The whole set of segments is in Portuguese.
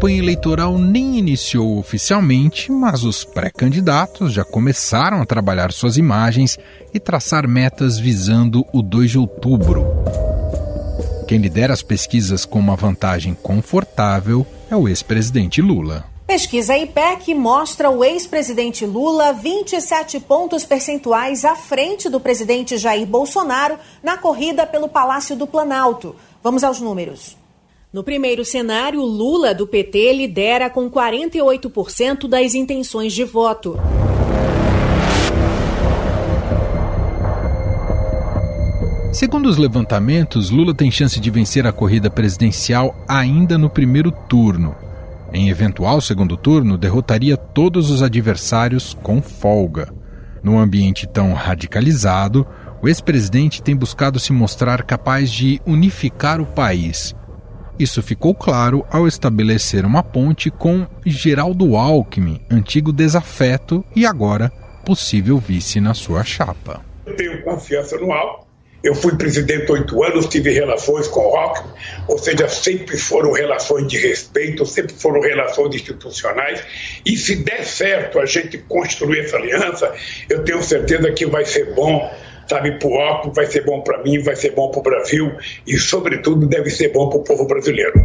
campanha eleitoral nem iniciou oficialmente, mas os pré-candidatos já começaram a trabalhar suas imagens e traçar metas visando o 2 de outubro. Quem lidera as pesquisas com uma vantagem confortável é o ex-presidente Lula. Pesquisa IPEC mostra o ex-presidente Lula 27 pontos percentuais à frente do presidente Jair Bolsonaro na corrida pelo Palácio do Planalto. Vamos aos números. No primeiro cenário, Lula, do PT, lidera com 48% das intenções de voto. Segundo os levantamentos, Lula tem chance de vencer a corrida presidencial ainda no primeiro turno. Em eventual segundo turno, derrotaria todos os adversários com folga. Num ambiente tão radicalizado, o ex-presidente tem buscado se mostrar capaz de unificar o país. Isso ficou claro ao estabelecer uma ponte com Geraldo Alckmin, antigo desafeto e agora possível vice na sua chapa. Eu tenho confiança no Alckmin eu fui presidente oito anos, tive relações com o Rock, ou seja, sempre foram relações de respeito, sempre foram relações institucionais. E se der certo a gente construir essa aliança, eu tenho certeza que vai ser bom, sabe, para o Rock, vai ser bom para mim, vai ser bom para o Brasil e, sobretudo, deve ser bom para o povo brasileiro.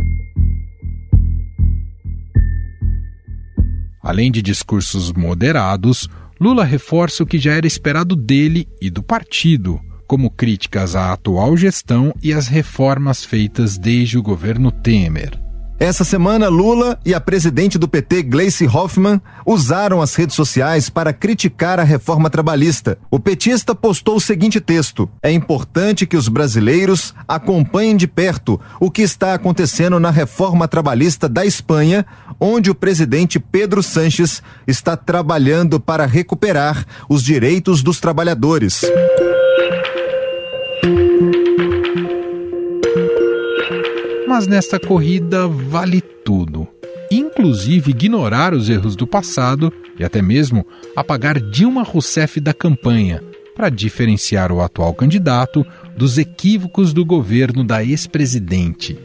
Além de discursos moderados, Lula reforça o que já era esperado dele e do partido como críticas à atual gestão e às reformas feitas desde o governo Temer. Essa semana, Lula e a presidente do PT, Gleice Hoffmann, usaram as redes sociais para criticar a reforma trabalhista. O petista postou o seguinte texto: É importante que os brasileiros acompanhem de perto o que está acontecendo na reforma trabalhista da Espanha, onde o presidente Pedro Sanches está trabalhando para recuperar os direitos dos trabalhadores. Mas nesta corrida vale tudo, inclusive ignorar os erros do passado e até mesmo apagar Dilma Rousseff da campanha, para diferenciar o atual candidato dos equívocos do governo da ex-presidente.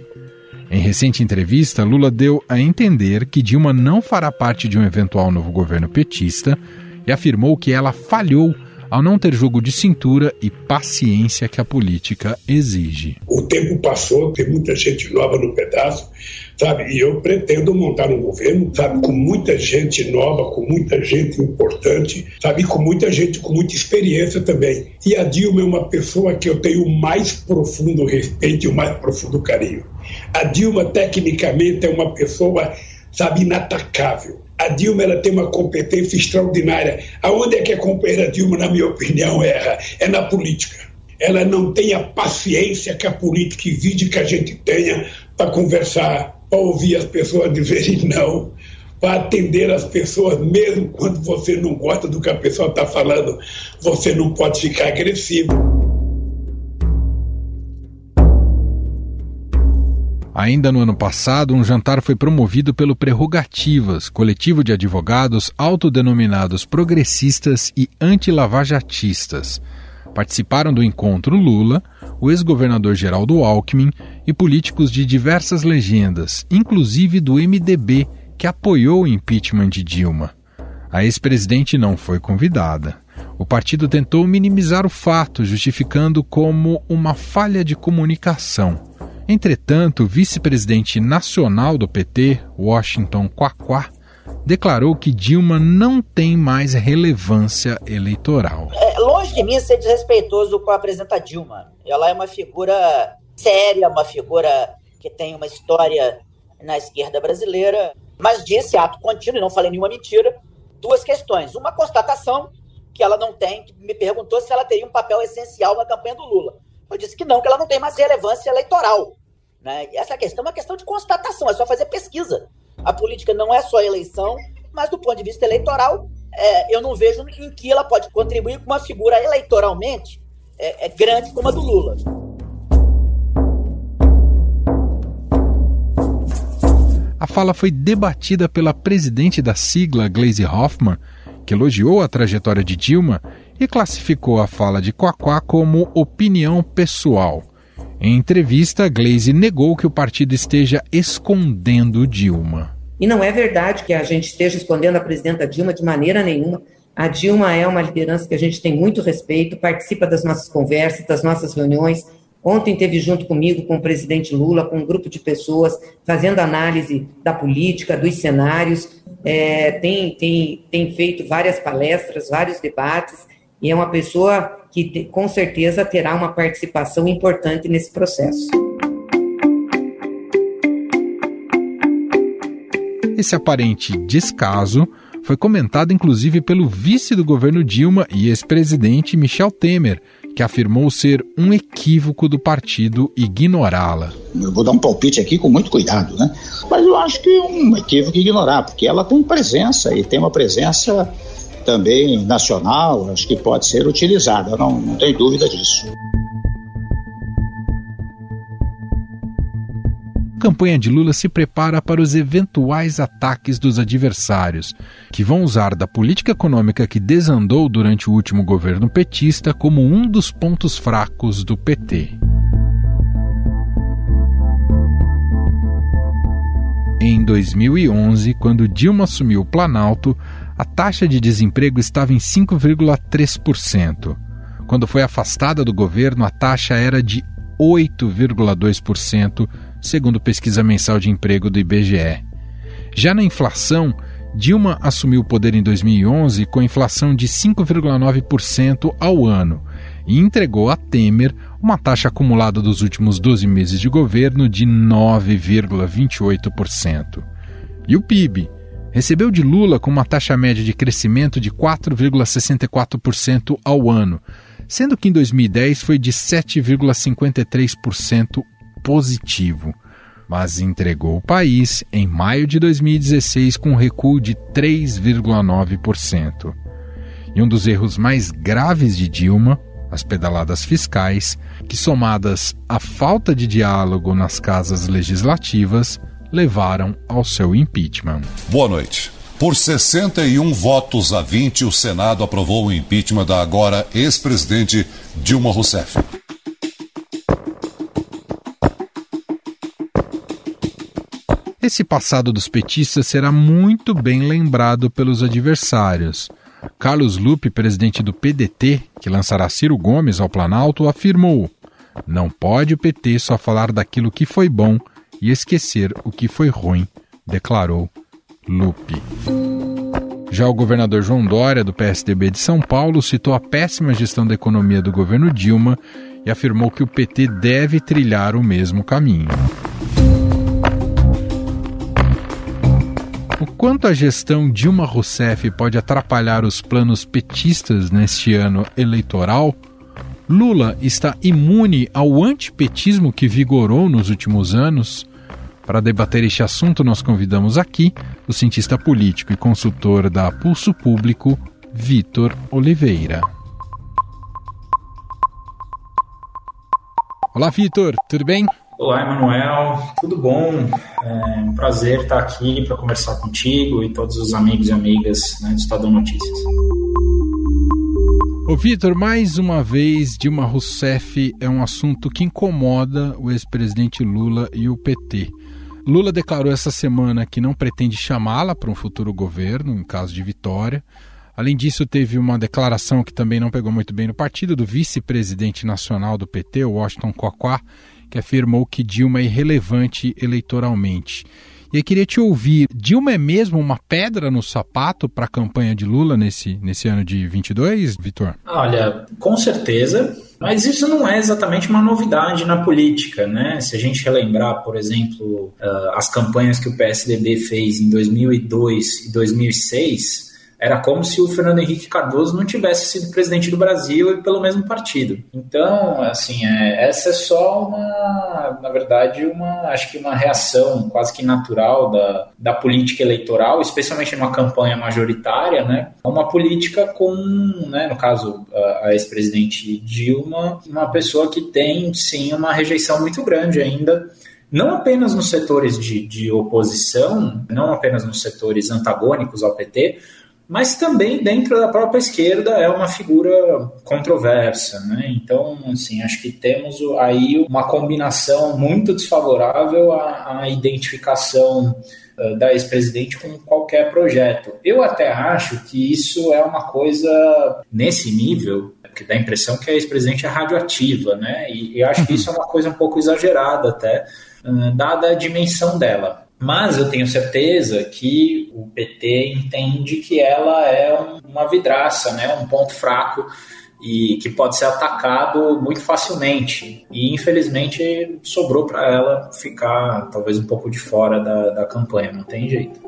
Em recente entrevista, Lula deu a entender que Dilma não fará parte de um eventual novo governo petista e afirmou que ela falhou ao não ter jogo de cintura e paciência que a política exige. O tempo passou, tem muita gente nova no pedaço, sabe? E eu pretendo montar um governo, sabe, com muita gente nova, com muita gente importante, sabe, com muita gente com muita experiência também. E a Dilma é uma pessoa que eu tenho o mais profundo respeito e o mais profundo carinho. A Dilma, tecnicamente, é uma pessoa, sabe, inatacável a Dilma ela tem uma competência extraordinária. Aonde é que a companheira Dilma, na minha opinião, erra? É na política. Ela não tem a paciência que a política exige que a gente tenha para conversar, para ouvir as pessoas dizerem não, para atender as pessoas, mesmo quando você não gosta do que a pessoa está falando, você não pode ficar agressivo. Ainda no ano passado, um jantar foi promovido pelo Prerrogativas, coletivo de advogados autodenominados progressistas e antilavajatistas. Participaram do encontro Lula, o ex-governador Geraldo Alckmin e políticos de diversas legendas, inclusive do MDB, que apoiou o impeachment de Dilma. A ex-presidente não foi convidada. O partido tentou minimizar o fato, justificando como uma falha de comunicação. Entretanto, o vice-presidente nacional do PT, Washington Quaquá, declarou que Dilma não tem mais relevância eleitoral. É, longe de mim ser desrespeitoso com a apresenta Dilma. Ela é uma figura séria, uma figura que tem uma história na esquerda brasileira, mas disse ato contínuo, e não falei nenhuma mentira, duas questões. Uma constatação que ela não tem, que me perguntou se ela teria um papel essencial na campanha do Lula. Eu disse que não, que ela não tem mais relevância eleitoral. Né? Essa questão é uma questão de constatação, é só fazer pesquisa. A política não é só eleição, mas do ponto de vista eleitoral, é, eu não vejo em que ela pode contribuir com uma figura eleitoralmente é, é grande como a do Lula. A fala foi debatida pela presidente da sigla, Glaze Hoffman, que elogiou a trajetória de Dilma e classificou a fala de Quaquá como opinião pessoal. Em entrevista, Glaze negou que o partido esteja escondendo Dilma. E não é verdade que a gente esteja escondendo a presidenta Dilma de maneira nenhuma. A Dilma é uma liderança que a gente tem muito respeito, participa das nossas conversas, das nossas reuniões. Ontem teve junto comigo, com o presidente Lula, com um grupo de pessoas, fazendo análise da política, dos cenários, é, tem, tem, tem feito várias palestras, vários debates, e é uma pessoa que te, com certeza terá uma participação importante nesse processo. Esse aparente descaso foi comentado inclusive pelo vice do governo Dilma e ex-presidente Michel Temer, que afirmou ser um equívoco do partido ignorá-la. Eu vou dar um palpite aqui com muito cuidado, né? Mas eu acho que é um equívoco ignorar, porque ela tem presença e tem uma presença também nacional, acho que pode ser utilizada, não, não tem dúvida disso. A campanha de Lula se prepara para os eventuais ataques dos adversários, que vão usar da política econômica que desandou durante o último governo petista como um dos pontos fracos do PT. Em 2011, quando Dilma assumiu o Planalto, a taxa de desemprego estava em 5,3%. Quando foi afastada do governo, a taxa era de 8,2%, segundo pesquisa mensal de emprego do IBGE. Já na inflação, Dilma assumiu o poder em 2011 com inflação de 5,9% ao ano e entregou a Temer uma taxa acumulada dos últimos 12 meses de governo de 9,28%. E o PIB recebeu de Lula com uma taxa média de crescimento de 4,64% ao ano, sendo que em 2010 foi de 7,53% positivo, mas entregou o país em maio de 2016 com um recuo de 3,9%. E um dos erros mais graves de Dilma, as pedaladas fiscais, que somadas à falta de diálogo nas casas legislativas, levaram ao seu impeachment. Boa noite. Por 61 votos a 20, o Senado aprovou o impeachment da agora ex-presidente Dilma Rousseff. Esse passado dos petistas será muito bem lembrado pelos adversários. Carlos Lupe, presidente do PDT, que lançará Ciro Gomes ao Planalto, afirmou: Não pode o PT só falar daquilo que foi bom e esquecer o que foi ruim, declarou Lupe. Já o governador João Dória, do PSDB de São Paulo, citou a péssima gestão da economia do governo Dilma e afirmou que o PT deve trilhar o mesmo caminho. O quanto a gestão Dilma Rousseff pode atrapalhar os planos petistas neste ano eleitoral? Lula está imune ao antipetismo que vigorou nos últimos anos? Para debater este assunto, nós convidamos aqui o cientista político e consultor da Pulso Público, Vitor Oliveira. Olá, Vitor, tudo bem? Olá, Emanuel, tudo bom? É um prazer estar aqui para conversar contigo e todos os amigos e amigas né, do Estadão Notícias. Ô Vitor, mais uma vez, Dilma Rousseff é um assunto que incomoda o ex-presidente Lula e o PT. Lula declarou essa semana que não pretende chamá-la para um futuro governo, em caso de vitória. Além disso, teve uma declaração que também não pegou muito bem no partido do vice-presidente nacional do PT, Washington Coquá, que afirmou que Dilma é irrelevante eleitoralmente. E eu queria te ouvir, Dilma é mesmo uma pedra no sapato para a campanha de Lula nesse, nesse ano de 22, Vitor? Olha, com certeza, mas isso não é exatamente uma novidade na política, né? Se a gente relembrar, por exemplo, uh, as campanhas que o PSDB fez em 2002 e 2006, era como se o Fernando Henrique Cardoso não tivesse sido presidente do Brasil e pelo mesmo partido. Então, assim, é, essa é só uma, na verdade, uma, acho que uma reação quase que natural da, da política eleitoral, especialmente numa campanha majoritária, né? Uma política com, né, no caso, a, a ex-presidente Dilma, uma pessoa que tem, sim, uma rejeição muito grande ainda não apenas nos setores de, de oposição, não apenas nos setores antagônicos ao PT, mas também dentro da própria esquerda é uma figura controversa, né? Então, assim, acho que temos aí uma combinação muito desfavorável à, à identificação uh, da ex-presidente com qualquer projeto. Eu até acho que isso é uma coisa nesse nível que dá a impressão que a ex-presidente é radioativa, né? E eu acho que isso é uma coisa um pouco exagerada até, uh, dada a dimensão dela. Mas eu tenho certeza que o PT entende que ela é uma vidraça, né? um ponto fraco e que pode ser atacado muito facilmente. E infelizmente sobrou para ela ficar talvez um pouco de fora da, da campanha, não tem jeito.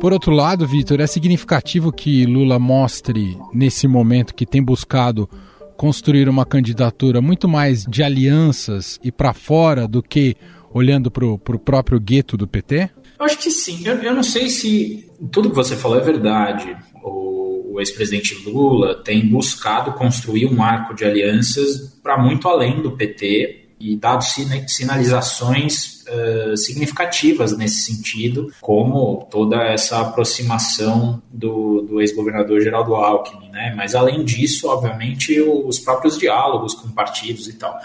Por outro lado, Vitor, é significativo que Lula mostre nesse momento que tem buscado construir uma candidatura muito mais de alianças e para fora do que olhando para o próprio gueto do PT? Eu acho que sim. Eu, eu, não sei se tudo que você falou é verdade. O, o ex-presidente Lula tem buscado construir um arco de alianças para muito além do PT e dado sinalizações uh, significativas nesse sentido, como toda essa aproximação do, do ex-governador Geraldo Alckmin, né? Mas além disso, obviamente, os próprios diálogos com partidos e tal.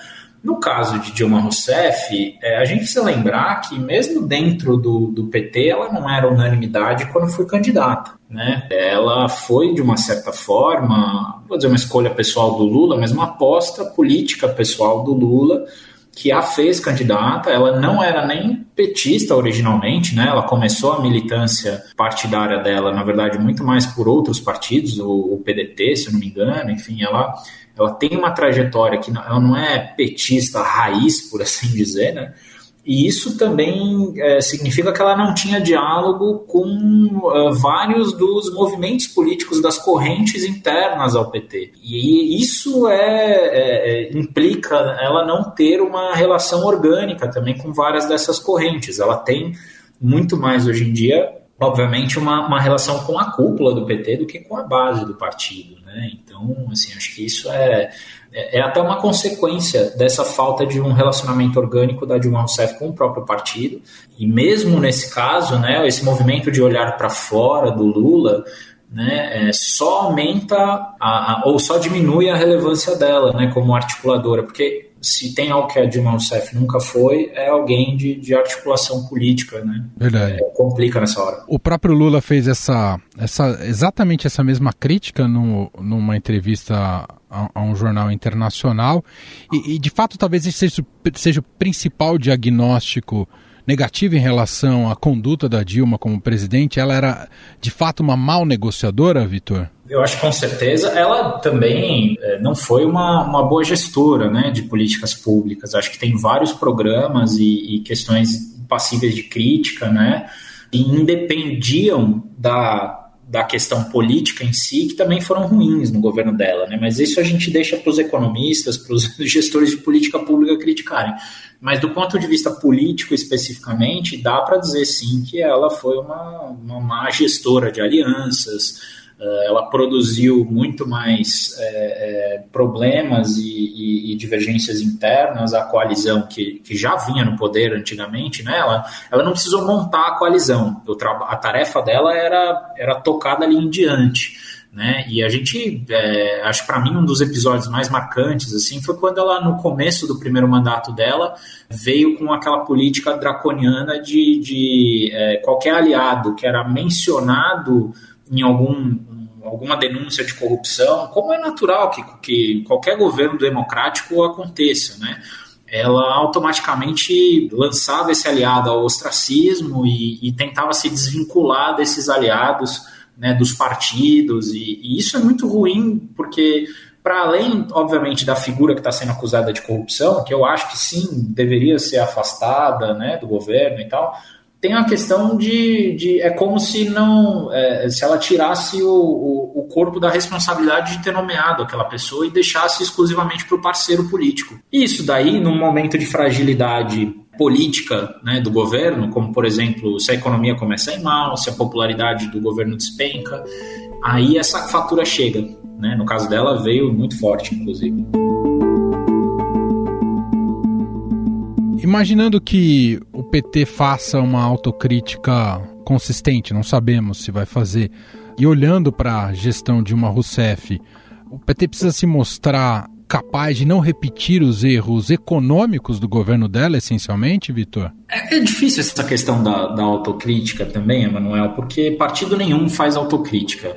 No caso de Dilma Rousseff, é, a gente precisa lembrar que, mesmo dentro do, do PT, ela não era unanimidade quando foi candidata. Né? Ela foi, de uma certa forma, vou dizer uma escolha pessoal do Lula, mas uma aposta política pessoal do Lula que a fez candidata. Ela não era nem petista originalmente, né? Ela começou a militância partidária dela, na verdade, muito mais por outros partidos, o, o PDT, se eu não me engano. Enfim, ela ela tem uma trajetória que ela não é petista raiz, por assim dizer, né? E isso também é, significa que ela não tinha diálogo com uh, vários dos movimentos políticos das correntes internas ao PT. E isso é, é, é, implica ela não ter uma relação orgânica também com várias dessas correntes. Ela tem muito mais hoje em dia, obviamente, uma, uma relação com a cúpula do PT do que com a base do partido. Né? Então, assim, acho que isso é, é, é, até uma consequência dessa falta de um relacionamento orgânico da Dilma Rousseff com o próprio partido. E mesmo nesse caso, né, esse movimento de olhar para fora do Lula né, é, só aumenta a, a, ou só diminui a relevância dela né, como articuladora, porque se tem algo que a Dilma Rousseff nunca foi, é alguém de, de articulação política, né? Verdade. É, complica nessa hora. O próprio Lula fez essa, essa exatamente essa mesma crítica no, numa entrevista a, um jornal internacional e, e, de fato talvez esse seja, seja o principal diagnóstico negativo em relação à conduta da Dilma como presidente. Ela era de fato uma mal negociadora, Vitor? Eu acho que com certeza ela também é, não foi uma, uma boa gestora né, de políticas públicas. Acho que tem vários programas e, e questões passíveis de crítica, né? E independiam da, da questão política em si, que também foram ruins no governo dela, né? Mas isso a gente deixa para os economistas, para os gestores de política pública criticarem. Mas do ponto de vista político especificamente, dá para dizer sim que ela foi uma, uma má gestora de alianças, ela produziu muito mais é, é, problemas e, e, e, divergências internas à coalizão que, que já vinha no poder antigamente, né? Ela, ela não precisou montar a coalizão, a tarefa dela era, era tocada ali em diante. Né? E a gente, é, acho para mim um dos episódios mais marcantes assim foi quando ela no começo do primeiro mandato dela veio com aquela política draconiana de, de qualquer aliado que era mencionado em algum alguma denúncia de corrupção, como é natural que, que qualquer governo democrático aconteça, né? Ela automaticamente lançava esse aliado ao ostracismo e, e tentava se desvincular desses aliados, né, dos partidos, e, e isso é muito ruim, porque para além, obviamente, da figura que está sendo acusada de corrupção, que eu acho que sim, deveria ser afastada né, do governo e tal, tem a questão de, de é como se não é, se ela tirasse o, o, o, corpo da responsabilidade de ter nomeado aquela pessoa e deixasse exclusivamente para o parceiro político. Isso daí, num momento de fragilidade política né, do governo, como por exemplo, se a economia começa a ir mal, se a popularidade do governo despenca, aí essa fatura chega. Né? No caso dela, veio muito forte, inclusive. Imaginando que o PT faça uma autocrítica consistente, não sabemos se vai fazer, e olhando para a gestão de uma Rousseff, o PT precisa se mostrar capaz de não repetir os erros econômicos do governo dela, essencialmente, Vitor? É, é, difícil essa questão da, da autocrítica também, Emanuel, porque partido nenhum faz autocrítica.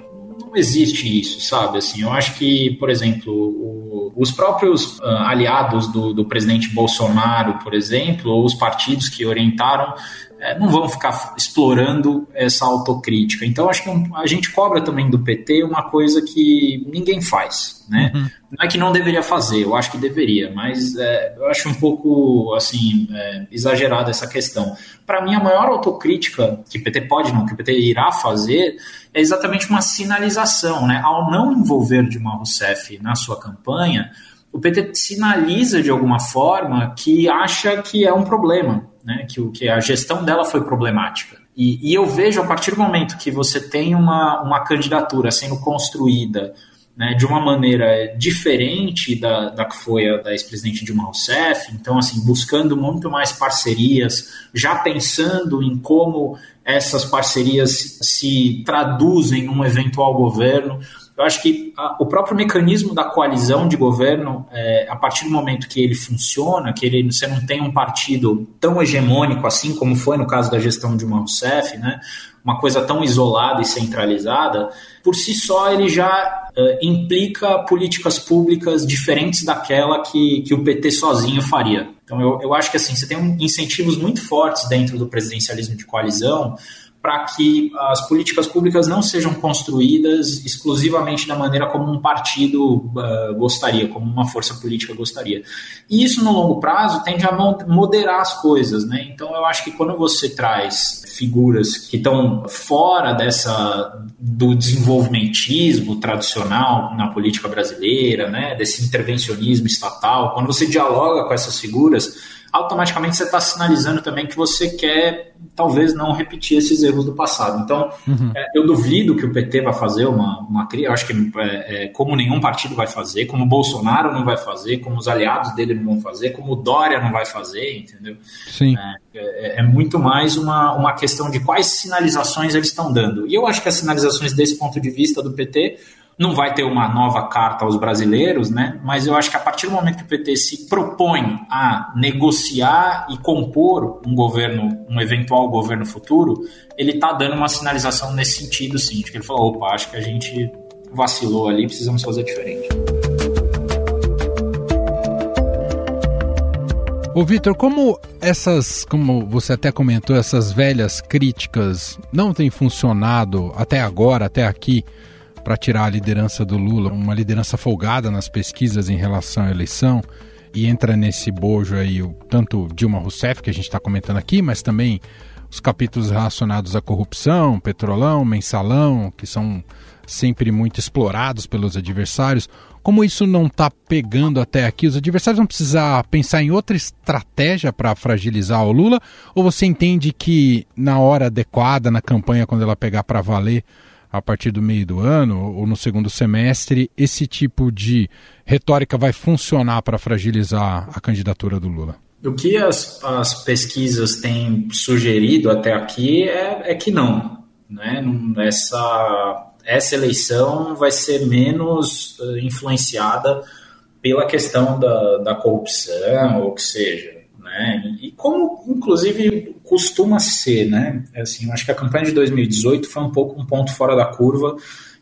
Não existe isso, sabe? Assim, eu acho que, por exemplo, o, os próprios uh, aliados do, do presidente Bolsonaro, por exemplo, ou os partidos que orientaram é, não vão ficar explorando essa autocrítica. Então, acho que a gente cobra também do PT uma coisa que ninguém faz, né? Uhum. Não é que não deveria fazer, eu acho que deveria, mas é, eu acho um pouco, assim, é, exagerada essa questão. Para mim, a maior autocrítica que o PT pode, não, que o PT irá fazer, é exatamente uma sinalização, né? Ao não envolver Dilma Rousseff na sua campanha, o PT sinaliza de alguma forma que acha que é um problema, né? que, que a gestão dela foi problemática. E, e, eu vejo a partir do momento que você tem uma, uma candidatura sendo construída né, de uma maneira diferente da, da que foi a da ex-presidente Dilma Rousseff, então, assim, buscando muito mais parcerias, já pensando em como essas parcerias se traduzem num eventual governo. Eu acho que a, o próprio mecanismo da coalizão de governo, é, a partir do momento que ele funciona, que ele, você não tem um partido tão hegemônico assim como foi no caso da gestão de uma Rousseff, né, uma coisa tão isolada e centralizada, por si só ele já uh, implica políticas públicas diferentes daquela que, que o PT sozinho faria. Então eu, eu acho que assim, você tem um, incentivos muito fortes dentro do presidencialismo de coalizão para que as políticas públicas não sejam construídas exclusivamente da maneira como um partido uh, gostaria, como uma força política gostaria. E isso, no longo prazo, tende a moderar as coisas. Né? Então, eu acho que quando você traz figuras que estão fora dessa do desenvolvimentismo tradicional na política brasileira, né, desse intervencionismo estatal, quando você dialoga com essas figuras, automaticamente você está sinalizando também que você quer talvez não repetir esses erros do passado. Então, uhum. é, eu duvido que o PT vai fazer uma, uma eu acho que é, é, como nenhum partido vai fazer, como o Bolsonaro não vai fazer, como os aliados dele não vão fazer, como o Dória não vai fazer, entendeu? Sim. É, é, é muito mais uma, uma questão de quais sinalizações eles estão dando. E eu acho que as sinalizações desse ponto de vista do PT não vai ter uma nova carta aos brasileiros, né? Mas eu acho que a partir do momento que o PT se propõe a negociar e compor um governo, um eventual governo futuro, ele está dando uma sinalização nesse sentido, sim, de que ele falou, opa, acho que a gente vacilou ali, precisamos fazer diferente. Ô Vitor, como essas, como você até comentou, essas velhas críticas não têm funcionado até agora, até aqui, para tirar a liderança do Lula, uma liderança folgada nas pesquisas em relação à eleição, e entra nesse bojo aí o, tanto Dilma Rousseff, que a gente está comentando aqui, mas também os capítulos relacionados à corrupção, petrolão, mensalão, que são sempre muito explorados pelos adversários. Como isso não está pegando até aqui, os adversários vão precisar pensar em outra estratégia para fragilizar o Lula? Ou você entende que na hora adequada, na campanha, quando ela pegar para valer, a partir do meio do ano ou no segundo semestre, esse tipo de retórica vai funcionar para fragilizar a candidatura do Lula? O que as, as pesquisas têm sugerido até aqui é, é que não. Né? Essa, essa eleição vai ser menos eh, influenciada pela questão da, da corrupção, ou que seja. Né? E como, inclusive, costuma ser, né? Assim, acho que a campanha de 2018 foi um pouco um ponto fora da curva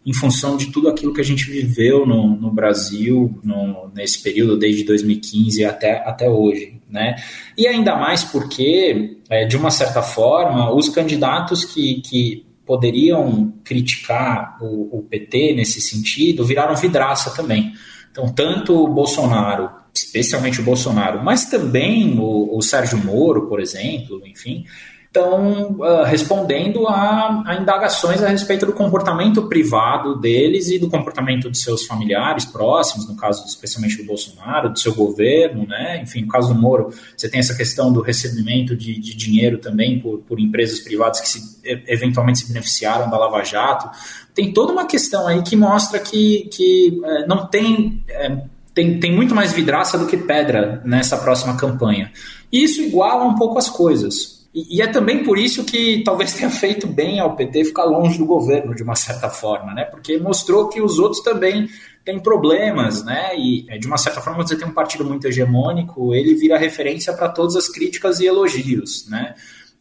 em função de tudo aquilo que a gente viveu no, no Brasil no, nesse período, desde 2015 até, até hoje. Né? E ainda mais porque, é, de uma certa forma, os candidatos que, que poderiam criticar o, o PT nesse sentido viraram vidraça também. Então, tanto o Bolsonaro especialmente o Bolsonaro, mas também o, o Sérgio Moro, por exemplo, enfim, estão uh, respondendo a, a, indagações a respeito do comportamento privado deles e do comportamento de seus familiares próximos, no caso especialmente do Bolsonaro, do seu governo, né? Enfim, no caso do Moro, você tem essa questão do recebimento de, de dinheiro também por, por, empresas privadas que se, eventualmente se beneficiaram da Lava Jato. Tem toda uma questão aí que mostra que, que uh, não tem. Uh, tem, tem muito mais vidraça do que pedra nessa próxima campanha. E isso iguala um pouco as coisas. E, e, é também por isso que talvez tenha feito bem ao PT ficar longe do governo, de uma certa forma, né? Porque mostrou que os outros também tem problemas, né? E é, de uma certa forma você tem um partido muito hegemônico, ele vira referência para todas as críticas e elogios, né?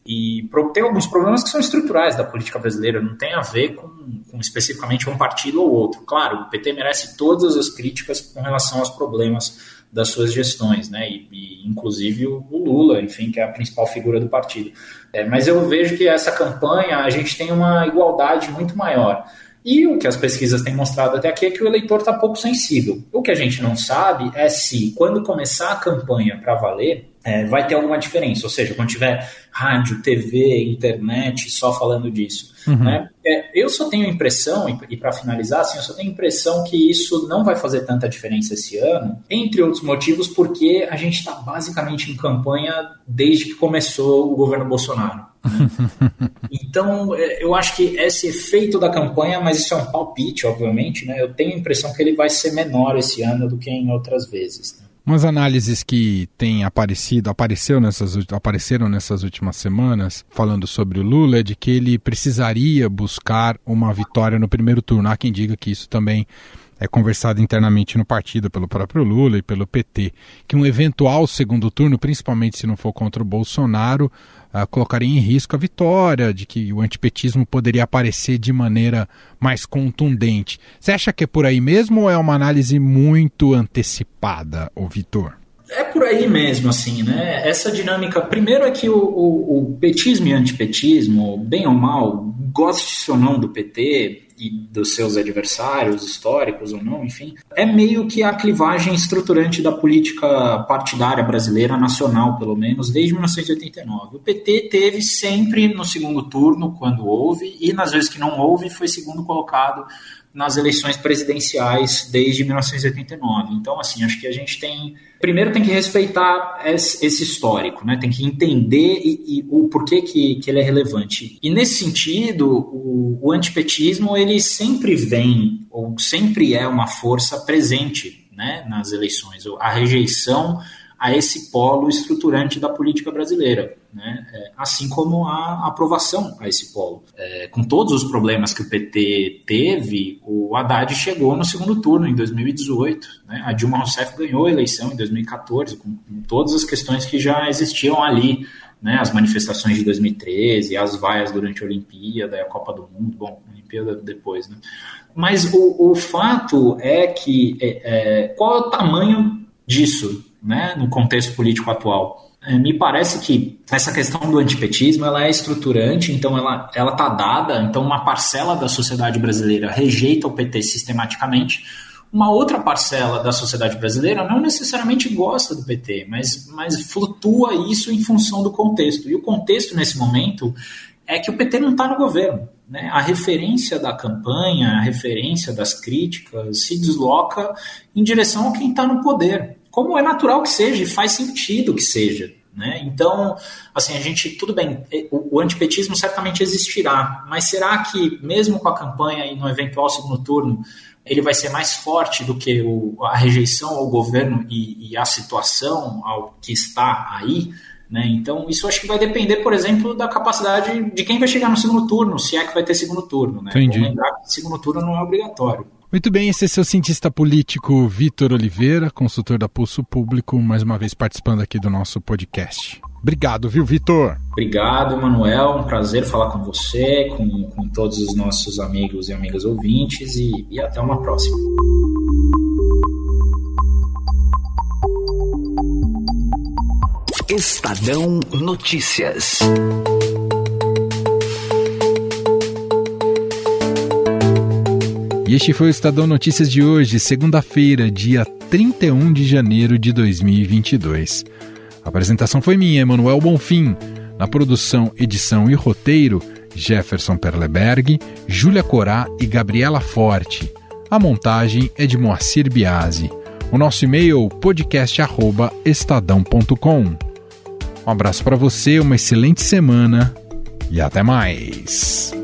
E tem alguns problemas que são estruturais da política brasileira, não tem a ver com, com, especificamente um partido ou outro. Claro, o PT merece todas as críticas com relação aos problemas das suas gestões, né? E, e inclusive o, o, Lula, enfim, que é a principal figura do partido. É, mas eu vejo que essa campanha a gente tem uma igualdade muito maior. E o que as pesquisas têm mostrado até aqui é que o eleitor está pouco sensível. O que a gente não sabe é se, quando começar a campanha para valer, é, vai ter alguma diferença. Ou seja, quando tiver rádio, TV, internet só falando disso. Uhum. Né? É, eu só tenho a impressão, e, para finalizar, assim, eu só tenho a impressão que isso não vai fazer tanta diferença esse ano, entre outros motivos, porque a gente está basicamente em campanha desde que começou o governo Bolsonaro. Então, é, eu acho que esse efeito da campanha, mas isso é um palpite, obviamente, né? eu tenho a impressão que ele vai ser menor esse ano do que em outras vezes. Né? Umas análises que têm aparecido, apareceu nessas, apareceram nessas últimas semanas, falando sobre o Lula, é de que ele precisaria buscar uma vitória no primeiro turno. Há quem diga que isso também é conversado internamente no partido pelo próprio Lula e pelo PT, que um eventual segundo turno, principalmente se não for contra o Bolsonaro, colocaria em risco a vitória, de que o antipetismo poderia aparecer de maneira mais contundente. Você acha que é por aí mesmo ou é uma análise muito antecipada, o Vitor? É por aí mesmo, assim, né? Essa dinâmica. Primeiro é que o, o, o petismo e antipetismo, bem ou mal, goste ou não do PT, e dos seus adversários históricos ou não, enfim, é meio que a clivagem estruturante da política partidária brasileira, nacional pelo menos, desde 1989. O PT teve sempre no segundo turno, quando houve, e nas vezes que não houve, foi segundo colocado nas eleições presidenciais desde 1989. Então, assim, acho que a gente tem. Primeiro tem que respeitar esse histórico, né? tem que entender e, e o porquê que, que ele é relevante. E nesse sentido, o, o antipetismo ele sempre vem, ou sempre é uma força presente né, nas eleições. A rejeição a esse polo estruturante da política brasileira, né? É, assim como a aprovação a esse polo. É, com todos os problemas que o PT teve, o Haddad chegou no segundo turno em 2018. Né? A Dilma Rousseff ganhou a eleição em 2014, com, com todas as questões que já existiam ali. Né, as manifestações de 2013, as vaias durante a Olimpíada a Copa do Mundo, bom, Olimpíada depois, né? Mas o, o fato é que é, é, qual é o tamanho disso, né, no contexto político atual. É, me parece que essa questão do antipetismo ela é estruturante, então ela ela está dada, então uma parcela da sociedade brasileira rejeita o PT sistematicamente, uma outra parcela da sociedade brasileira não necessariamente gosta do PT, mas, mas flutua isso em função do contexto. E o contexto nesse momento é que o PT não está no governo. Né? A referência da campanha, a referência das críticas se desloca em direção a quem está no poder como é natural que seja e faz sentido que seja. Né? Então, assim, a gente, tudo bem, o, o, antipetismo certamente existirá, mas será que, mesmo com a campanha e no eventual segundo turno, ele vai ser mais forte do que o, a rejeição ao governo e, e a situação ao que está aí? Né? Então, isso acho que vai depender, por exemplo, da capacidade de quem vai chegar no segundo turno, se é que vai ter segundo turno. Né? Entendi. Lembrar que segundo turno não é obrigatório. Muito bem, esse é seu cientista político Vitor Oliveira, consultor da Pulso Público, mais uma vez participando aqui do nosso podcast. Obrigado, viu, Vitor? Obrigado, Manuel. Um prazer falar com você, com, com todos os nossos amigos e amigas ouvintes e, e até uma próxima. Estadão Notícias. E este foi o Estadão Notícias de hoje, segunda-feira, dia 31 de janeiro de 2022. A apresentação foi minha, Emanuel Bonfim. Na produção, edição e roteiro, Jefferson Perleberg, Júlia Corá e Gabriela Forte. A montagem é de Moacir Biasi. O nosso e-mail podcast@estadão.com. Um abraço para você, uma excelente semana e até mais.